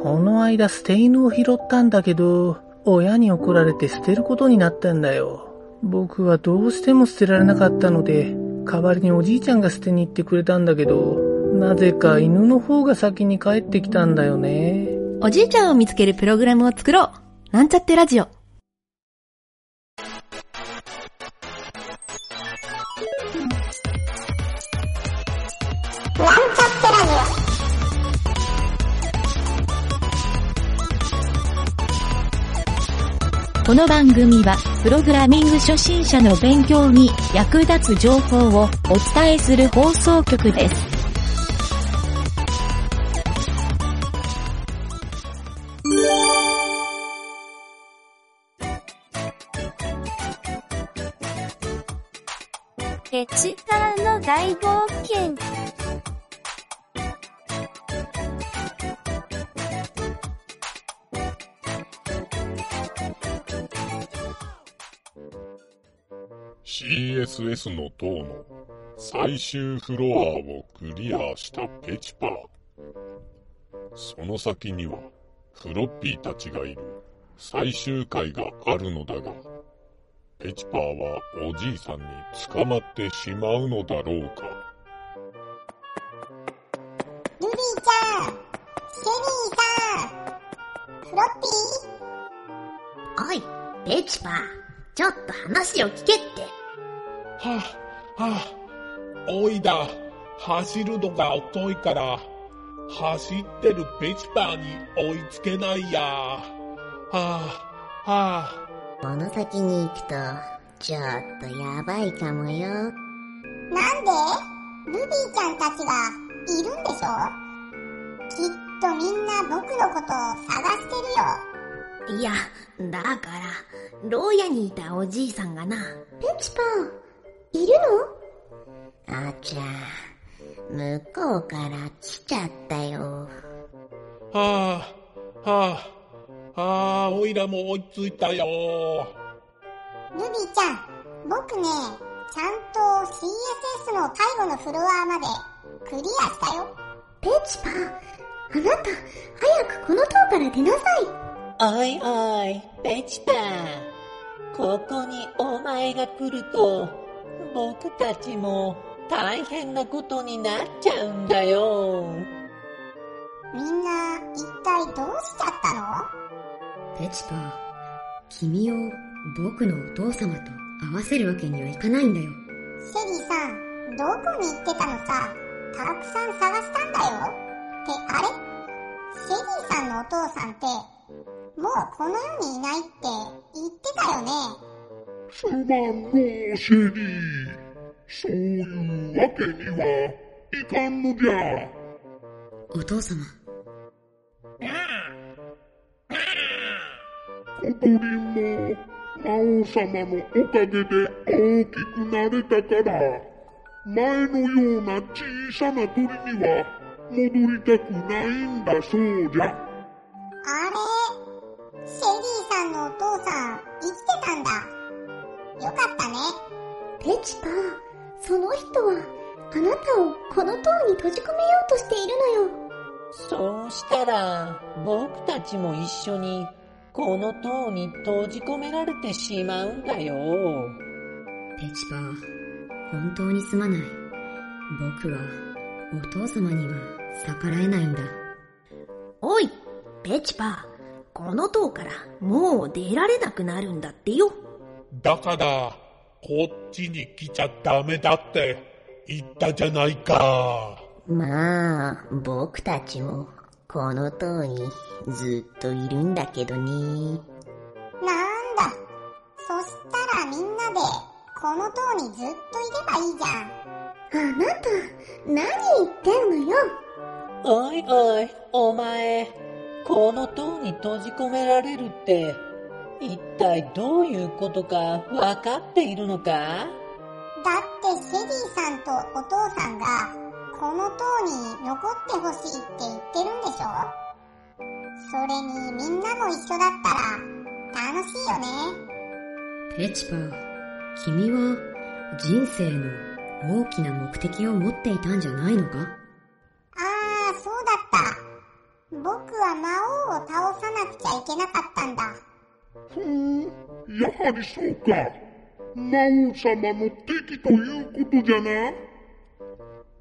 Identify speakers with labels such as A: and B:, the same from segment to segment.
A: この間捨て犬を拾ったんだけど、親に怒られて捨てることになったんだよ。僕はどうしても捨てられなかったので、代わりにおじいちゃんが捨てに行ってくれたんだけど、なぜか犬の方が先に帰ってきたんだよね。
B: おじいちゃんを見つけるプログラムを作ろう。なんちゃってラジオ。この番組は、プログラミング初心者の勉強に役立つ情報をお伝えする放送局です。
C: エチターの大冒険。
D: CSS の塔の最終フロアをクリアしたペチパー。その先にはフロッピーたちがいる最終回があるのだが、ペチパーはおじいさんに捕まってしまうのだろうか。
E: ルビーちゃんシェリーさんフロッピ
F: おい、ペチパー、ちょっと話を聞けって。
G: はあ、はあ、おいだ、走るのが遅いから、走ってるペチパーに追いつけないや。はあ、はあ、
F: この先に行くと、ちょっとやばいかもよ。
E: ーなんで？ルビーちゃんたちがいるんでしょ？きっとみんな僕のことを探してるよ。
F: いや、だから、牢屋にいたおじいさんがな。
E: ペチパー、いるの？
F: あちゃ、向こうから来ちゃったよ。
G: はあ、はあ、はあ、おいらも追いついたよ。
E: ルビーちゃん、僕ね、ちゃんと CSS の最後のフロアまでクリアしたよ。ペチパー、あなた、早くこの塔から出なさい。
H: おいおい、ペチパー。ここにお前が来ると、僕たちも大変なことになっちゃうんだよ。
E: みんな、一体どうしちゃったの？
I: ペチパー、君を僕のお父様と合わせるわけにはいかないんだよ。
E: シェリーさん、どこに行ってたのさ？たくさん探したんだよ。って、あれ？シェリーさんのお父さんって、もうこの世にいないって言ってたよね。
D: すまんのう、シェリー。そういうわけにはいかんのじゃ。
I: お父様、
D: コトリンも魔王様のおかげで大きくなれたから、前のような小さな鳥には戻りたくないんだそうじゃ。
E: あれ？シェリーさんのお父さん、チパー、その人は、あなたをこの塔に閉じ込めようとしているのよ。
H: そうしたら、僕たちも一緒に、この塔に閉じ込められてしまうんだよ。
I: ペチパー、本当にすまない。僕は、お父様には逆らえないんだ。
F: おい、ペチパー、この塔からもう出られなくなるんだってよ。
G: だから、こっちに来ちゃダメだって言ったじゃないか。
F: まあ、僕たちも、この塔にずっといるんだけどね。
E: なんだ。そしたらみんなで、この塔にずっといればいいじゃん。あなた、何言ってんのよ。
H: おいおい、お前、この塔に閉じ込められるって、一体どういうことかわかっているのか？
E: だってシェリーさんとお父さんが、この塔に残ってほしいって言ってるんでしょ？それにみんなも一緒だったら、楽しいよね。
I: ペチパー、君は人生の大きな目的を持っていたんじゃないのか？
E: ああ、そうだった。僕は魔王を倒さなくちゃいけなかったんだ。
G: ふーん、やはりそうか。魔王様の敵ということじゃな。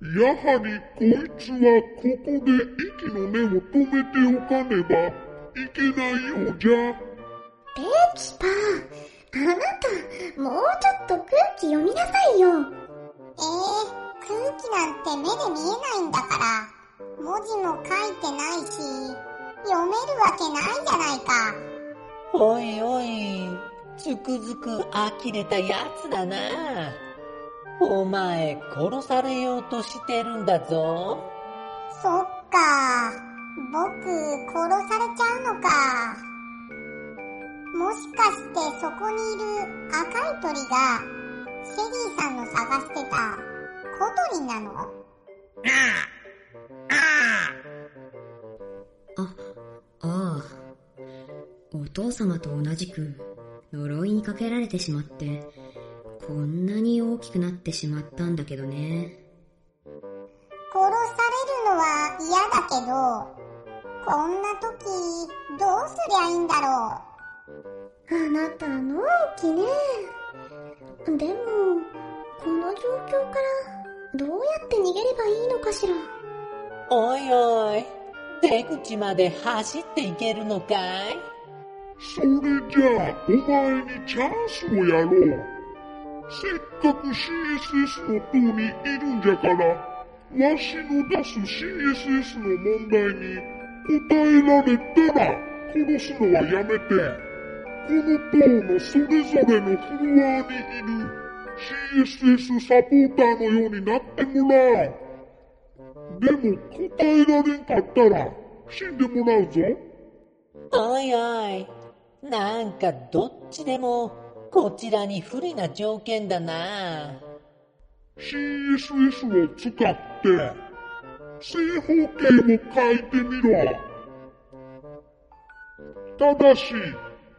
G: やはりこいつはここで息の根を止めておかねばいけないようじゃ。
E: ペチパー、あなた、もうちょっと空気読みなさいよ。えー、空気なんて目で見えないんだから、文字も書いてないし、読めるわけないじゃないか。
H: おいおい、つくづく呆れたやつだな。お前、殺されようとしてるんだぞ。
E: そっか、僕、殺されちゃうのか。もしかしてそこにいる赤い鳥が、シェリーさんの探してた小鳥なの？
I: あ、父様と同じく呪いにかけられてしまって、こんなに大きくなってしまったんだけどね。
E: 殺されるのは嫌だけど、こんな時、どうすりゃいいんだろう。あなたのんきね。でも、この状況からどうやって逃げればいいのかしら。
H: おいおい、出口まで走っていけるのかい？
G: それじゃあ、お前にチャンスをやろう。せっかく CSS の塔にいるんじゃから、わしの出す CSS の問題に答えられたら殺すのはやめて、この塔のそれぞれのフロアにいる CSS サポーターのようになってもらう。でも答えられんかったら死んでもらうぞ。
H: おいおい、なんかどっちでもこちらに不利な条件だな。
G: CSS を使って正方形を書いてみろ。ただし、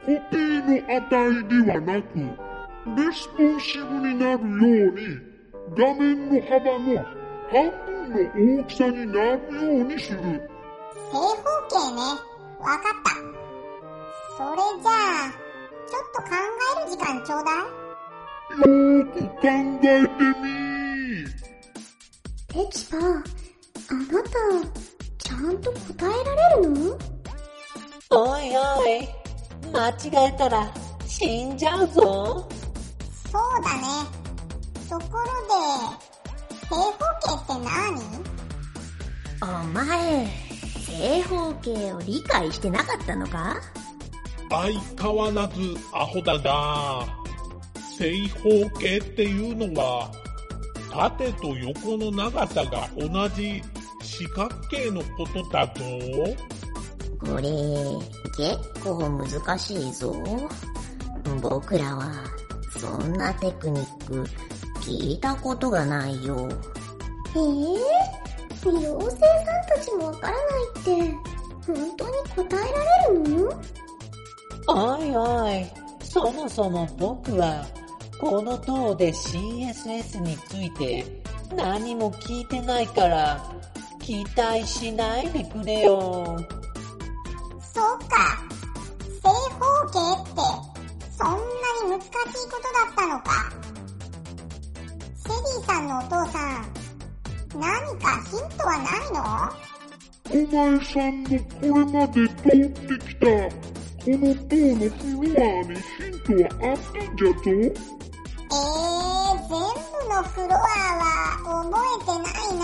G: 固定の値ではなく、レスポンシブになるように、画面の幅の半分の大きさになるようにする。
E: 正方形ね。わかった。それじゃあ、ちょっと考える時間ちょうだい。
G: よーく考えてみ
E: ペチパ、あなた、ちゃんと答えられるの？
H: おいおい、間違えたら死んじゃうぞ。
E: そうだね。ところで、正方形って何？
F: お前、正方形を理解してなかったのか？
G: 相変わらずアホだな。正方形っていうのは縦と横の長さが同じ四角形のことだぞ。
F: これ、結構難しいぞ。僕らは、そんなテクニック、聞いたことがないよ。
E: ええ妖精さんたちもわからないって、本当に答えられるの？
H: おいおい、そもそも僕は、この塔で CSS について何も聞いてないから、期待しないでくれよ。
E: そうか。正方形って、そんなに難しいことだったのか。シェリーさんのお父さん、何かヒントはないの？
G: お前さんのこれまで通ってきたこの塔のフロアにヒントはあったんじゃぞ
E: えー、全部のフロアは覚えてないな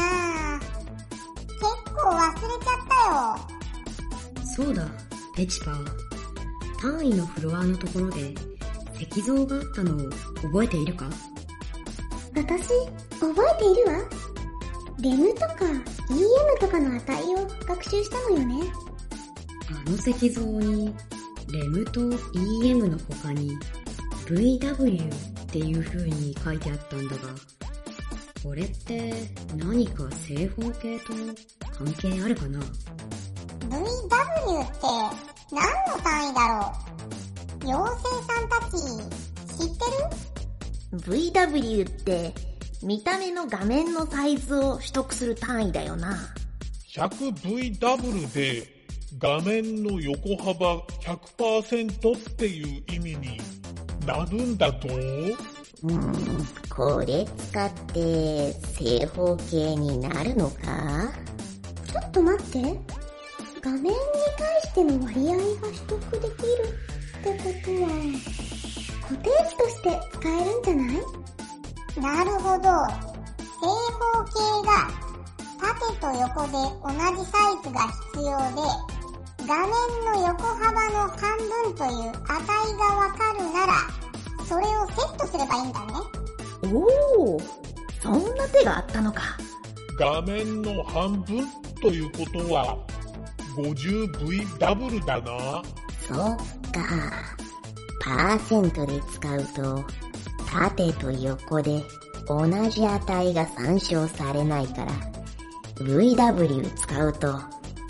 E: 結構忘れちゃったよ。
I: そうだ、ペチパー。単位のフロアのところで石像があったのを覚えているか
E: 私、覚えているわ。レムとか EM とかの値を学習したのよね。
I: あの石像に、レムと EM の他に VW っていう風に書いてあったんだが、これって何か正方形と関係あるかな
E: ？VW って何の単位だろう？妖精さんたち、知ってる
F: ？VW って、見た目の画面のサイズを取得する単位だよな。
G: 100VW で画面の横幅100%っていう意味になるんだと？
F: うーん、これ使って正方形になるのか？
E: ちょっと待って。画面に対しての割合が取得できるってことは、固定値として使えるんじゃない？なるほど。正方形が縦と横で同じサイズが必要で、画面の横幅の半分という値がわかるなら、それをセットすればいいんだね。
F: おお、そんな手があったのか。
G: 画面の半分ということは 50V ダブルだな。
F: そっか。パーセントで使うと、縦と横で同じ値が参照されないから、VW 使うと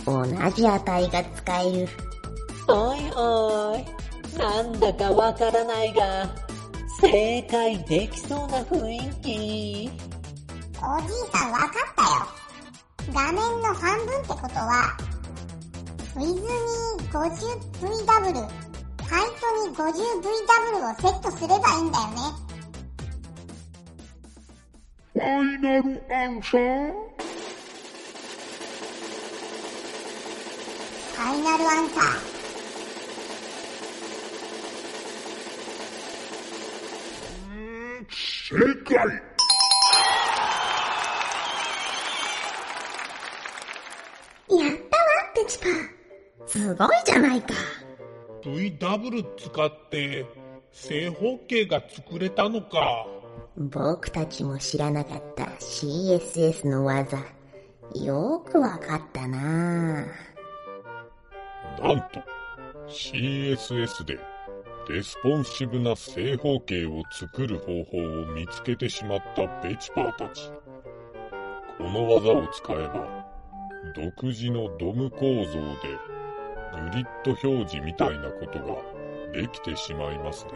F: 同じ値が使える。
H: おいおい、なんだかわからないが、正解できそうな雰囲気。
E: おじいさんわかったよ。画面の半分ってことは、ウィズに 50VW、ハイトに 50VW をセットすればいいんだよね。
G: ファイナルアンサー
E: ファイナルアンサー。
G: 正解
E: やったわ、ペチパー。
F: すごいじゃないか。
G: VW 使って正方形が作れたのか。
F: 僕たちも知らなかった CSS の技。よくわかったな
D: なんと、CSS でレスポンシブな正方形を作る方法を見つけてしまったペチパーたち。この技を使えば、独自のドム構造でグリッド表示みたいなことができてしまいますね。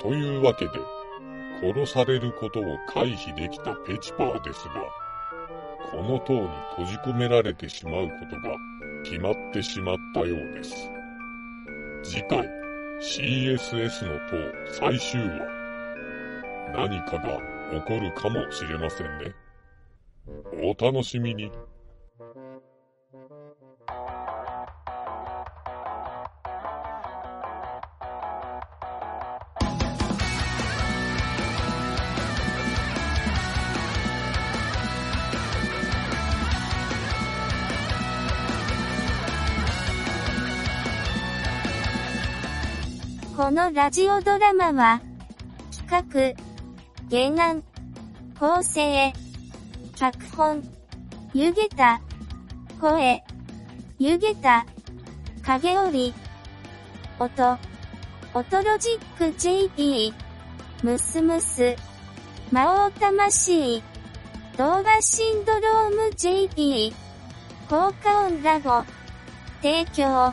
D: というわけで、殺されることを回避できたペチパーですが、この塔に閉じ込められてしまうことが決まってしまったようです。次回 CSS の塔最終話何かが起こるかもしれませんね。お楽しみに。
C: このラジオドラマは、企画、原案、構成、脚本、湯げた、声、湯げた、影織、音、音ロジック JP、ムスムス、魔王魂、動画シンドローム JP、効果音ラボ、提供、